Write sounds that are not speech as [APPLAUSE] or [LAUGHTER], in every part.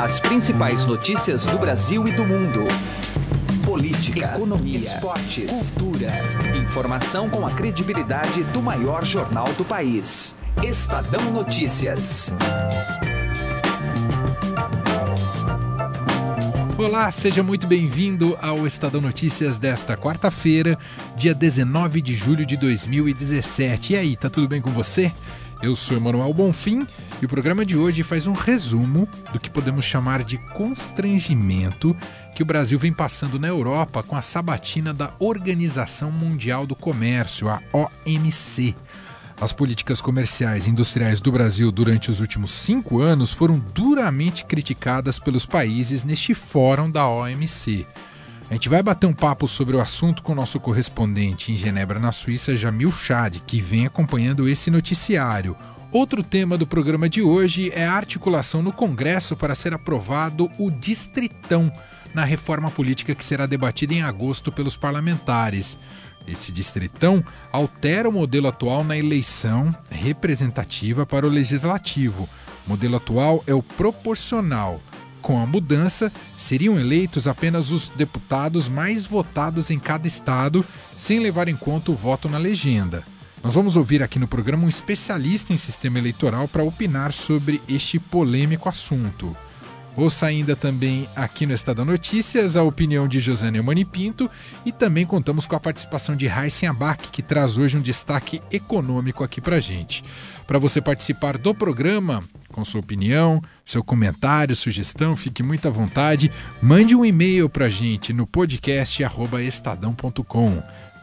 As principais notícias do Brasil e do mundo. Política, economia, esportes, cultura. Informação com a credibilidade do maior jornal do país. Estadão Notícias. Olá, seja muito bem-vindo ao Estadão Notícias desta quarta-feira, dia 19 de julho de 2017. E aí, tá tudo bem com você? Eu sou Emanuel Bonfim e o programa de hoje faz um resumo do que podemos chamar de constrangimento que o Brasil vem passando na Europa com a sabatina da Organização Mundial do Comércio, a OMC. As políticas comerciais e industriais do Brasil durante os últimos cinco anos foram duramente criticadas pelos países neste fórum da OMC. A gente vai bater um papo sobre o assunto com o nosso correspondente em Genebra, na Suíça, Jamil Chad, que vem acompanhando esse noticiário. Outro tema do programa de hoje é a articulação no Congresso para ser aprovado o Distritão, na reforma política que será debatida em agosto pelos parlamentares. Esse distritão altera o modelo atual na eleição representativa para o legislativo. O modelo atual é o proporcional. Com a mudança, seriam eleitos apenas os deputados mais votados em cada estado, sem levar em conta o voto na legenda. Nós vamos ouvir aqui no programa um especialista em sistema eleitoral para opinar sobre este polêmico assunto. Ouça ainda também aqui no Estado Notícias a opinião de José Neumani Pinto e também contamos com a participação de Raíssen Abac, que traz hoje um destaque econômico aqui para gente. Para você participar do programa, com sua opinião, seu comentário, sugestão, fique muito à vontade. Mande um e-mail para a gente no podcast estadão.com.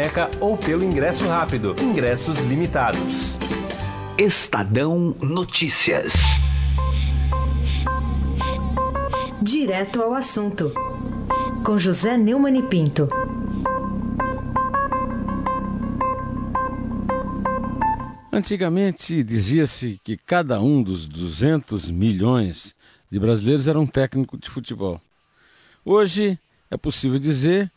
caneca ou pelo ingresso rápido. Ingressos limitados. Estadão Notícias. Direto ao assunto. Com José Neumann e Pinto. Antigamente dizia-se que cada um dos 200 milhões de brasileiros era um técnico de futebol. Hoje é possível dizer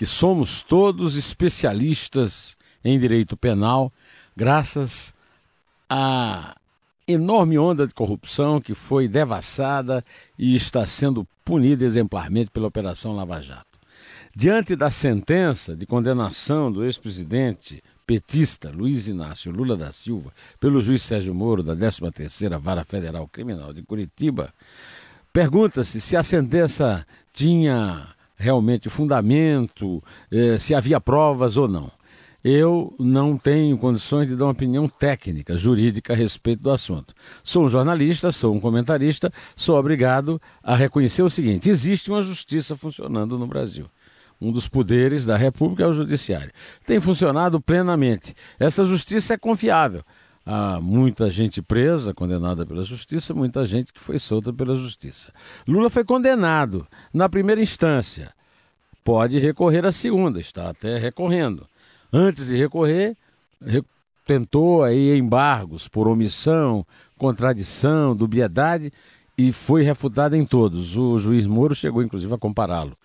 que somos todos especialistas em direito penal, graças à enorme onda de corrupção que foi devassada e está sendo punida exemplarmente pela Operação Lava Jato. Diante da sentença de condenação do ex-presidente petista Luiz Inácio Lula da Silva pelo juiz Sérgio Moro da 13ª Vara Federal Criminal de Curitiba, pergunta-se se a sentença tinha realmente fundamento, eh, se havia provas ou não. Eu não tenho condições de dar uma opinião técnica, jurídica a respeito do assunto. Sou um jornalista, sou um comentarista, sou obrigado a reconhecer o seguinte: existe uma justiça funcionando no Brasil. Um dos poderes da República é o Judiciário. Tem funcionado plenamente. Essa justiça é confiável. Há muita gente presa, condenada pela justiça, muita gente que foi solta pela justiça. Lula foi condenado na primeira instância. Pode recorrer à segunda, está até recorrendo. Antes de recorrer, re... tentou aí embargos por omissão, contradição, dubiedade e foi refutado em todos. O juiz Moro chegou inclusive a compará-lo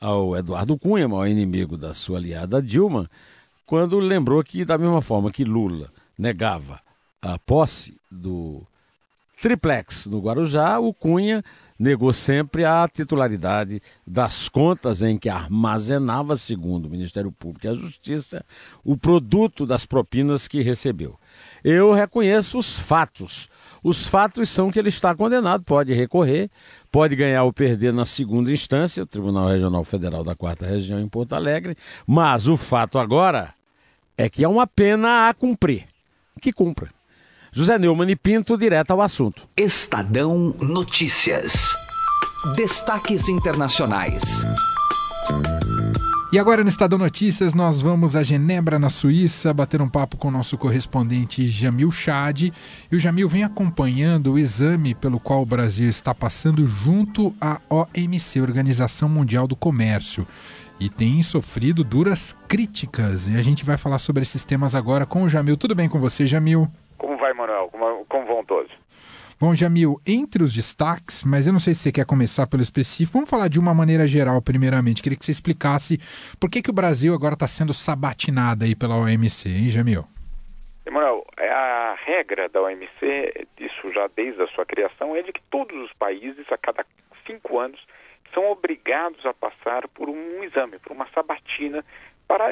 ao Eduardo Cunha, maior inimigo da sua aliada Dilma, quando lembrou que da mesma forma que Lula negava a posse do triplex no Guarujá, o Cunha negou sempre a titularidade das contas em que armazenava, segundo o Ministério Público e a Justiça, o produto das propinas que recebeu. Eu reconheço os fatos. Os fatos são que ele está condenado, pode recorrer, pode ganhar ou perder na segunda instância, o Tribunal Regional Federal da Quarta Região em Porto Alegre, mas o fato agora é que é uma pena a cumprir. Que cumpra. José Neumann e Pinto, direto ao assunto. Estadão Notícias. Destaques internacionais. E agora no Estadão Notícias nós vamos a Genebra, na Suíça, bater um papo com o nosso correspondente Jamil Chad. E o Jamil vem acompanhando o exame pelo qual o Brasil está passando junto à OMC, Organização Mundial do Comércio. E tem sofrido duras críticas. E a gente vai falar sobre esses temas agora com o Jamil. Tudo bem com você, Jamil? Vai, Manuel? Como, como vão todos? Bom, Jamil, entre os destaques, mas eu não sei se você quer começar pelo específico, vamos falar de uma maneira geral, primeiramente. Queria que você explicasse por que, que o Brasil agora está sendo sabatinado aí pela OMC, hein, Jamil? Emanuel, é a regra da OMC, isso já desde a sua criação, é de que todos os países, a cada cinco anos, são obrigados a passar por um exame, por uma sabatina, para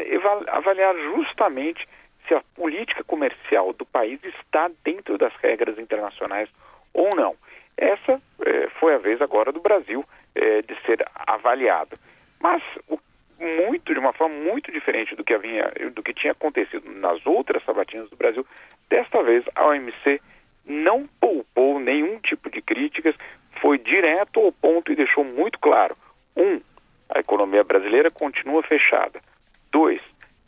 avaliar justamente se a política comercial do país está dentro das regras internacionais ou não. Essa eh, foi a vez agora do Brasil eh, de ser avaliado. Mas o, muito, de uma forma muito diferente do que, havia, do que tinha acontecido nas outras sabatinas do Brasil, desta vez a OMC não poupou nenhum tipo de críticas, foi direto ao ponto e deixou muito claro: um, a economia brasileira continua fechada. Dois,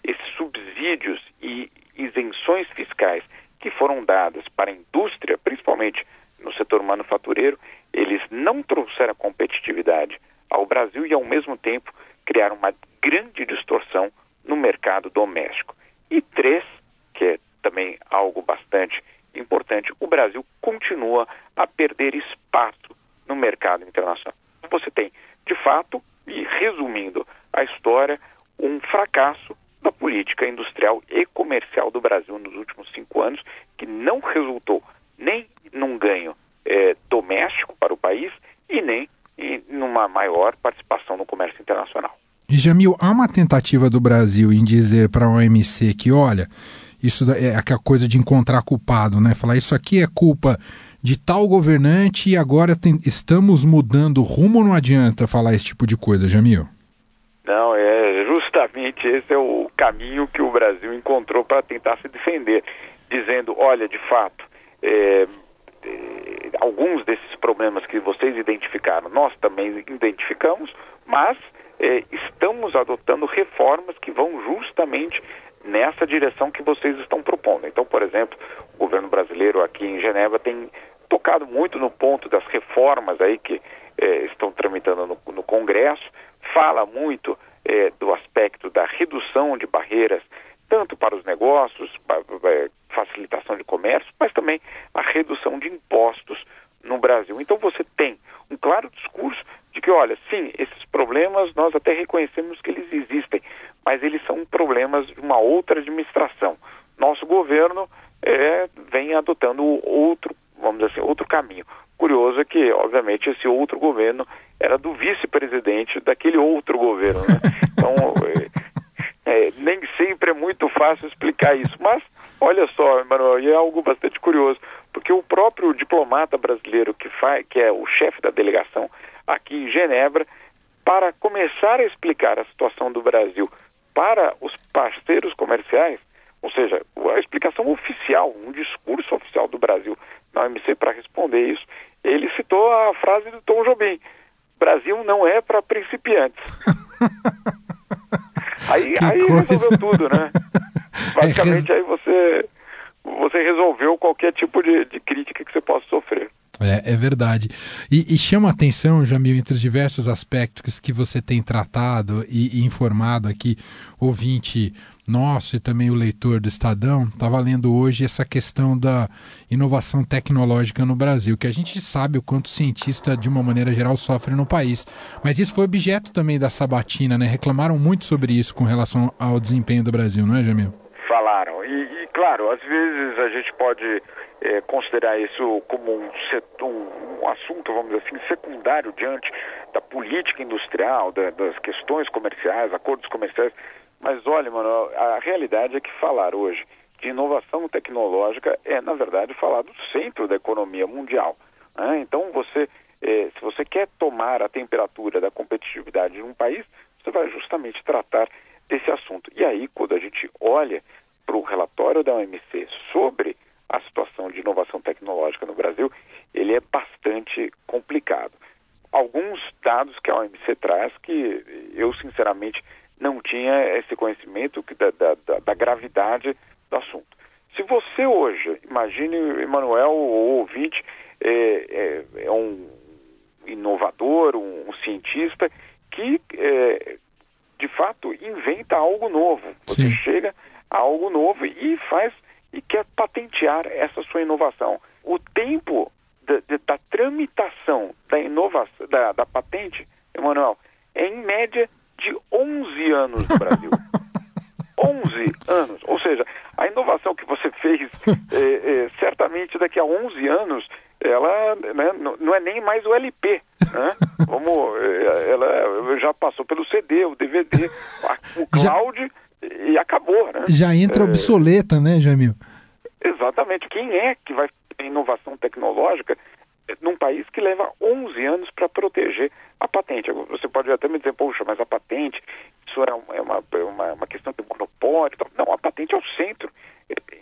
esses subsídios e isenções fiscais que foram dadas para a indústria, principalmente no setor manufatureiro, eles não trouxeram competitividade ao Brasil e, ao mesmo tempo, criaram uma grande distorção no mercado doméstico. E três, que é também algo bastante importante, o Brasil continua a perder espaço no mercado internacional. Você tem, de fato, e resumindo a história, um fracasso da política industrial e comercial do Brasil nos últimos cinco anos, que não resultou nem num ganho é, doméstico para o país e nem em numa maior participação no comércio internacional. E Jamil, há uma tentativa do Brasil em dizer para a OMC que, olha, isso é aquela coisa de encontrar culpado, né? Falar isso aqui é culpa de tal governante e agora tem, estamos mudando rumo, não adianta falar esse tipo de coisa, Jamil? Não, é justamente esse é o caminho que o Brasil encontrou para tentar se defender, dizendo, olha, de fato, é, é, alguns desses problemas que vocês identificaram, nós também identificamos, mas é, estamos adotando reformas que vão justamente nessa direção que vocês estão propondo. Então, por exemplo, o governo brasileiro aqui em Genebra tem tocado muito no ponto das reformas aí que é, estão tramitando no, no, Congresso, fala muito é, do aspecto da redução de barreiras, tanto para os negócios, facilitação de comércio, mas também a redução de impostos no Brasil. Então você tem um claro discurso de que, olha, sim, esses problemas nós até reconhecemos que eles existem, mas eles são problemas de uma outra administração. Nosso governo é, vem adotando outro vamos dizer assim, outro caminho. Curioso é que, obviamente, esse outro governo era do vice-presidente daquele outro governo. Né? [LAUGHS] Então, é, é, nem sempre é muito fácil explicar isso. Mas, olha só, Emanuel, e é algo bastante curioso, porque o próprio diplomata brasileiro que, faz, que é o chefe da delegação aqui em Genebra, para começar a explicar a situação do Brasil para os parceiros comerciais, ou seja, a explicação oficial, um discurso oficial do Brasil na OMC para responder isso, ele citou a frase do Tom Jobim: Brasil não é para principiantes. [LAUGHS] aí aí resolveu tudo, né? [LAUGHS] Basicamente aí você você resolveu qualquer tipo de, de crítica que você possa sofrer. É, é verdade. E, e, chama a atenção, Jamil, entre os diversos aspectos que você tem tratado e, e informado aqui, ouvinte nosso e também o leitor do Estadão, estava lendo hoje essa questão da inovação tecnológica no Brasil, que a gente sabe o quanto cientista, de uma maneira geral, sofre no país. Mas isso foi objeto também da sabatina, né? Reclamaram muito sobre isso com relação ao desempenho do Brasil, não é, Jamil? Falaram. E, e claro, às vezes a gente pode é, considerar isso como um, setor, um, assunto, vamos dizer assim, secundário diante da política industrial, da, das questões comerciais, acordos comerciais. Mas olha, mano, a realidade é que falar hoje de inovação tecnológica é, na verdade, falar do centro da economia mundial. Né? Então, você, é, se você quer tomar a temperatura da competitividade de um país, você vai justamente tratar desse assunto. E aí, quando a gente olha para o relatório da OMC sobre a situação de inovação tecnológica no Brasil, ele é bastante complicado. Alguns dados que a OMC traz que eu, sinceramente, não tinha esse conhecimento da, da, da gravidade do assunto. Se você hoje, imagine Emanuel, o ouvinte, é, é, é, um inovador, um, um cientista que, é, de fato, inventa algo novo. Você Sim. chega a algo novo e faz e quer patentear essa sua inovação. O tempo da, da tramitação da inovação, da, da patente, Emanuel, é em média de 11 anos no Brasil. [LAUGHS] 11 anos. Ou seja, a inovação que você fez, é, [LAUGHS] é, certamente daqui a 11 anos, ela né, não é nem mais o LP. Né? [LAUGHS] Como é, ela já passou pelo CD, o DVD, o cloud já, e acabou. Né? Já entra é, obsoleta, né, Jamil? Exatamente. Quem é que vai ter inovação tecnológica num país que leva 11 anos para proteger a patente? Você pode até me dizer, poxa, mas a patente, isso é uma, é uma, uma questão de monopólio. Não, a patente é o centro,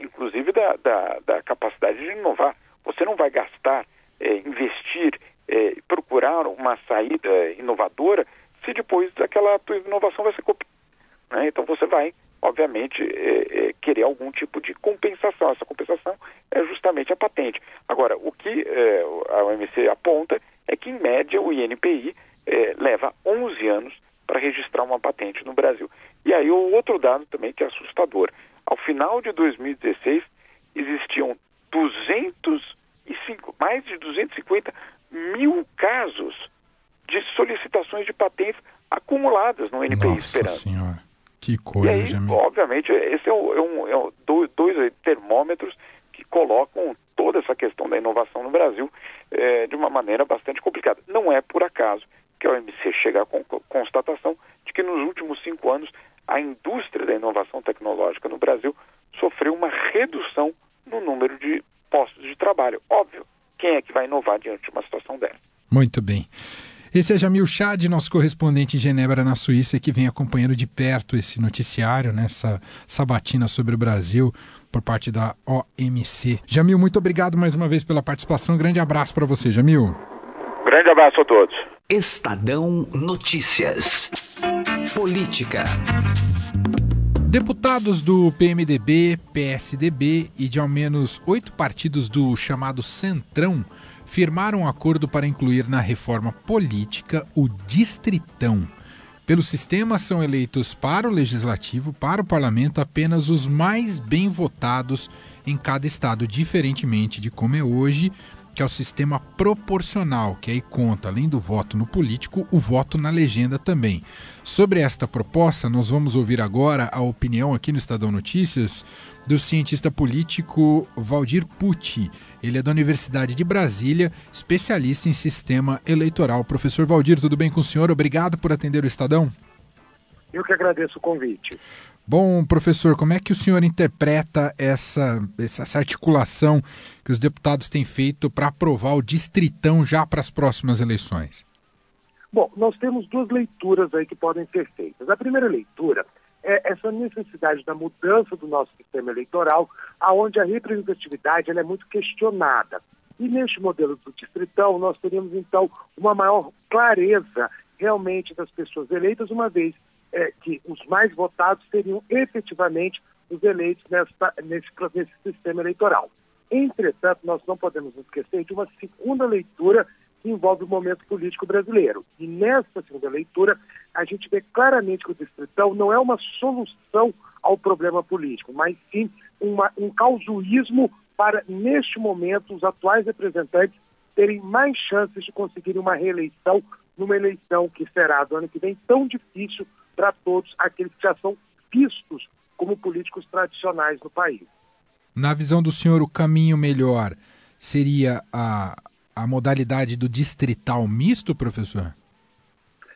inclusive da, da, da capacidade de inovar. Você não vai gastar, é, investir, é, procurar uma saída inovadora se depois daquela tua inovação vai ser copiada. Né? Então você vai obviamente, é, é, querer algum tipo de compensação. Essa compensação é justamente a patente. Agora, o que é, a OMC aponta é que, em média, o INPI é, leva 11 anos para registrar uma patente no Brasil. E aí, o outro dado também que é assustador. Ao final de 2016, existiam 205, mais de 250 mil casos de solicitações de patentes acumuladas no NPI Nossa esperando. Senhora. Que coisa, e aí, obviamente, esse é, um, é, um, é um, dois termômetros que colocam toda essa questão da inovação no Brasil é, de uma maneira bastante complicada. Não é por acaso que a OMC chega à constatação de que nos últimos cinco anos a indústria da inovação tecnológica no Brasil sofreu uma redução no número de postos de trabalho. Óbvio, quem é que vai inovar diante de uma situação dessa? Muito bem. Esse é Jamil Chad, nosso correspondente em Genebra, na Suíça, que vem acompanhando de perto esse noticiário, nessa né, sabatina sobre o Brasil por parte da OMC. Jamil, muito obrigado mais uma vez pela participação. grande abraço para você, Jamil. Grande abraço a todos. Estadão Notícias. Política. Deputados do PMDB, PSDB e de ao menos oito partidos do chamado Centrão firmaram um acordo para incluir na reforma política o distritão. Pelo sistema, são eleitos para o legislativo, para o parlamento, apenas os mais bem votados em cada estado, diferentemente de como é hoje, que é o sistema proporcional, que aí conta, além do voto no político, o voto na legenda também. Sobre esta proposta, nós vamos ouvir agora a opinião aqui no Estadão Notícias do cientista político Valdir Pucci. Ele é da Universidade de Brasília, especialista em sistema eleitoral. Professor Valdir, tudo bem com o senhor? Obrigado por atender o Estadão. Eu que agradeço o convite. Bom, professor, como é que o senhor interpreta essa, essa articulação que os deputados têm feito para aprovar o distritão já para as próximas eleições? Bom, nós temos duas leituras aí que podem ser feitas. A primeira leitura é essa necessidade da mudança do nosso sistema eleitoral, aonde a representatividade é muito questionada. E neste modelo do distritão, nós teríamos então uma maior clareza realmente das pessoas eleitas, uma vez é, que os mais votados seriam efetivamente os eleitos nessa, nesse, nesse sistema eleitoral. Entretanto, nós não podemos esquecer de uma segunda leitura que envolve o momento político brasileiro. E nessa segunda leitura, a gente vê claramente que o distritão não é uma solução ao problema político, mas sim uma, um causuísmo para, neste momento, os atuais representantes terem mais chances de conseguirem uma reeleição numa eleição que será do ano que vem tão difícil para todos aqueles que já são vistos como políticos tradicionais no país. Na visão do senhor, o caminho melhor seria a, a modalidade do distrital misto, professor?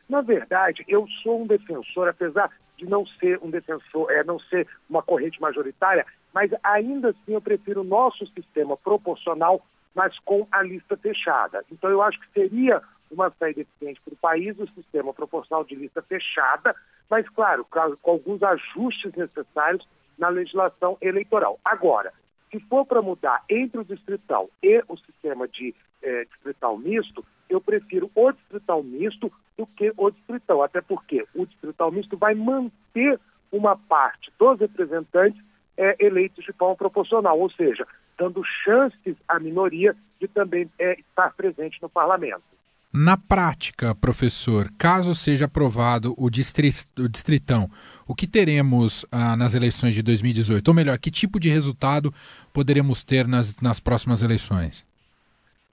Na verdade, eu sou um defensor, apesar de não ser um defensor, é, não ser uma corrente majoritária, mas ainda assim eu prefiro o nosso sistema proporcional, mas com a lista fechada. Então eu acho que seria uma saída eficiente para o país o sistema proporcional de lista fechada, mas claro, com alguns ajustes necessários na legislação eleitoral. Agora, se for para mudar entre o distrital e o sistema de é, distrital misto, eu prefiro o distrital misto do que o distrital, até porque o distrital misto vai manter uma parte dos representantes é, eleitos de forma proporcional, ou seja, dando chances à minoria de também é, estar presente no parlamento. Na prática, professor, caso seja aprovado o, distritão, o que teremos ah, nas eleições de 2018? Ou melhor, que tipo de resultado poderemos ter nas, nas próximas eleições?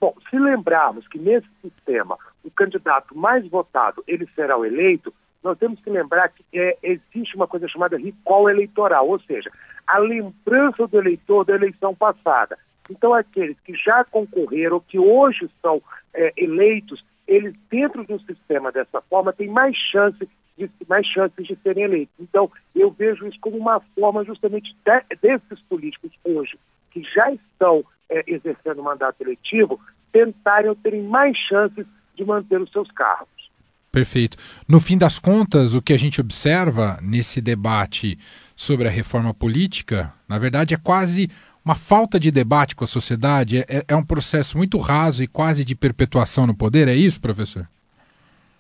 Bom, se lembrarmos que nesse sistema o candidato mais votado ele será o eleito, nós temos que lembrar que é, existe uma coisa chamada recall eleitoral, ou seja, a lembrança do eleitor da eleição passada. Então, aqueles que já concorreram, que hoje são é, eleitos, eles dentro do sistema dessa forma têm mais chance de, mais chances de serem eleitos. Então, eu vejo isso como uma forma justamente de, desses políticos hoje, que já estão é, exercendo o mandato eletivo, tentarem terem mais chances de manter os seus cargos. Perfeito. No fim das contas, o que a gente observa nesse debate sobre a reforma política, na verdade, é quase uma falta de debate com a sociedade, é, é um processo muito raso e quase de perpetuação no poder, é isso, professor?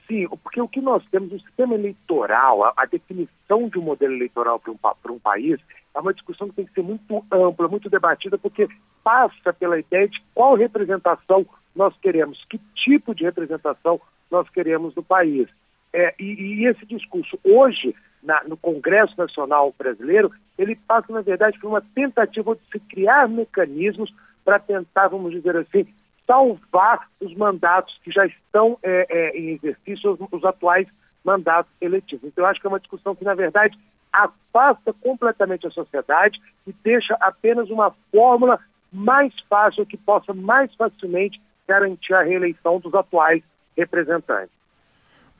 Sim, porque o que nós temos, o sistema eleitoral, a, a definição de um modelo eleitoral para um, um país, é uma discussão que tem que ser muito ampla, muito debatida, porque passa pela ideia de qual representação nós queremos, que tipo de representação nós queremos no país. É, e, e, esse discurso hoje, na, no Congresso Nacional Brasileiro, ele passa, na verdade, por uma tentativa de se criar mecanismos para tentar, vamos dizer assim, salvar os mandatos que já estão é, é, em exercício, os, os atuais mandatos eletivos. Então, eu acho que é uma discussão que, na verdade, afasta completamente a sociedade e deixa apenas uma fórmula mais fácil, que possa mais facilmente garantir a reeleição dos atuais representantes.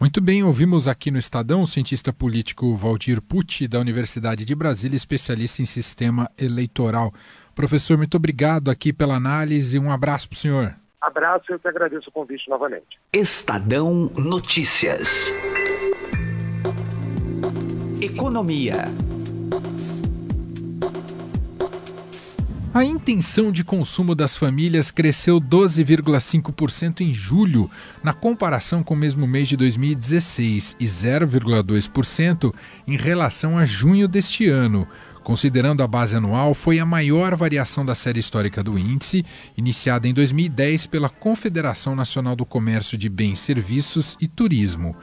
Muito bem, ouvimos aqui no Estadão o cientista político Valdir Pucci, da Universidade de Brasília, especialista em sistema eleitoral. Professor, muito obrigado aqui pela análise e um abraço para o senhor. Abraço e eu que agradeço o convite novamente. Estadão Notícias. Economia. A intenção de consumo das famílias cresceu 12,5% em julho, na comparação com o mesmo mês de 2016, e 0,2% em relação a junho deste ano. Considerando a base anual, foi a maior variação da série histórica do índice, iniciada em 2010 pela Confederação Nacional do Comércio de Bens, Serviços e Turismo.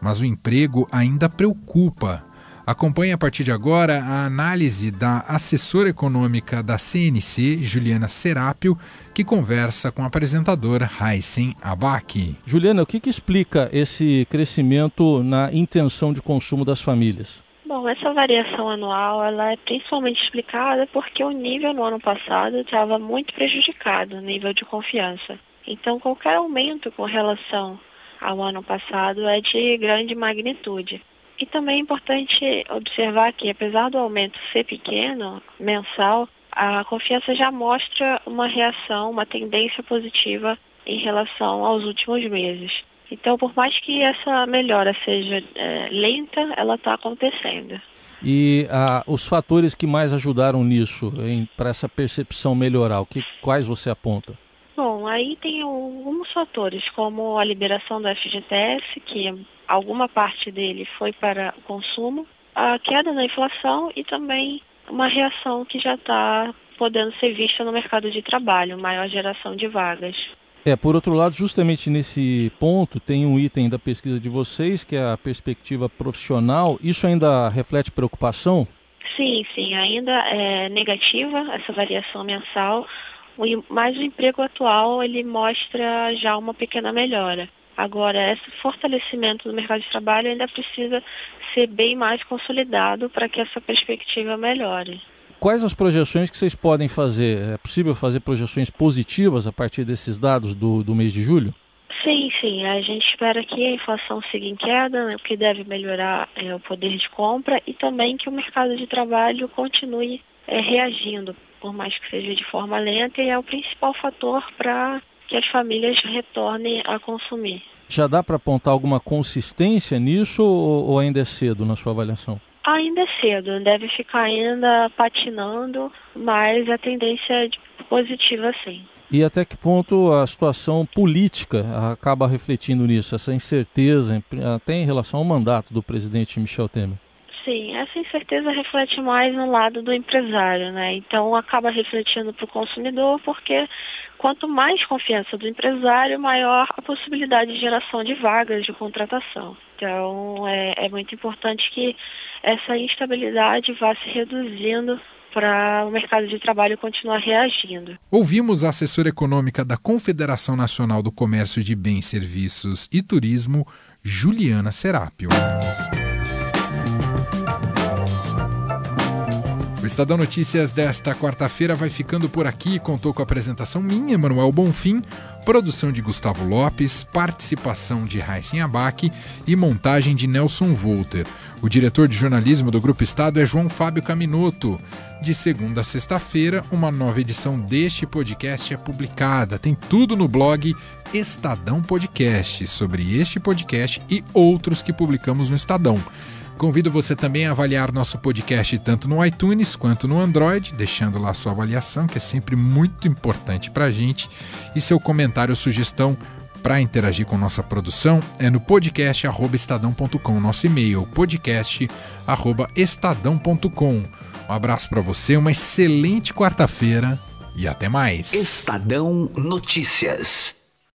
Mas o emprego ainda preocupa. Acompanhe a partir de agora a análise da assessora econômica da CNC, Juliana Serápio, que conversa com a apresentadora Heisen Abac. Juliana, o que, que explica esse crescimento na intenção de consumo das famílias? Bom, essa variação anual ela é principalmente explicada porque o nível no ano passado estava muito prejudicado, o nível de confiança. Então, qualquer aumento com relação ao ano passado é de grande magnitude. E também é importante observar que, apesar do aumento ser pequeno, mensal, a confiança já mostra uma reação, uma tendência positiva em relação aos últimos meses. Então, por mais que essa melhora seja é, lenta, ela está acontecendo. E ah, os fatores que mais ajudaram nisso, para essa percepção melhorar, o que, quais você aponta? Bom, aí tem alguns fatores, como a liberação do FGTS, que alguma parte dele foi para o consumo, a queda na inflação e também uma reação que já está podendo ser vista no mercado de trabalho, maior geração de vagas. É, por outro lado, justamente nesse ponto, tem um item da pesquisa de vocês, que é a perspectiva profissional. Isso ainda reflete preocupação? Sim, sim, ainda é negativa essa variação mensal, mas o emprego atual ele mostra já uma pequena melhora. Agora, esse fortalecimento do mercado de trabalho ainda precisa ser bem mais consolidado para que essa perspectiva melhore. Quais as projeções que vocês podem fazer? É possível fazer projeções positivas a partir desses dados do, do mês de julho? Sim, sim. A gente espera que a inflação siga em queda, né, o que deve melhorar é o poder de compra e também que o mercado de trabalho continue é, reagindo, por mais que seja de forma lenta, e é o principal fator para que as famílias retornem a consumir. Já dá para apontar alguma consistência nisso ou, ou ainda é cedo na sua avaliação? Ainda é cedo, deve ficar ainda patinando, mas a tendência é positiva sim. E até que ponto a situação política acaba refletindo nisso, essa incerteza, até em relação ao mandato do presidente Michel Temer? Sim, essa incerteza reflete mais no lado do empresário, né? Então acaba refletindo para o consumidor, porque quanto mais confiança do empresário, maior a possibilidade de geração de vagas de contratação. Então é, é muito importante que essa instabilidade vá se reduzindo para o mercado de trabalho continuar reagindo. Ouvimos a assessora econômica da Confederação Nacional do Comércio de Bens, Serviços e Turismo, Juliana Serápio. Estadão Notícias desta quarta-feira vai ficando por aqui. Contou com a apresentação minha, Manuel Bonfim, produção de Gustavo Lopes, participação de Raíssen Abac e montagem de Nelson Volter. O diretor de jornalismo do Grupo Estado é João Fábio Caminoto. De segunda a sexta-feira, uma nova edição deste podcast é publicada. Tem tudo no blog Estadão Podcast, sobre este podcast e outros que publicamos no Estadão. Convido você também a avaliar nosso podcast tanto no iTunes quanto no Android, deixando lá sua avaliação, que é sempre muito importante para a gente, e seu comentário ou sugestão para interagir com nossa produção é no podcast@estadão.com, nosso e-mail podcast@estadão.com. Um abraço para você, uma excelente quarta-feira e até mais. Estadão Notícias.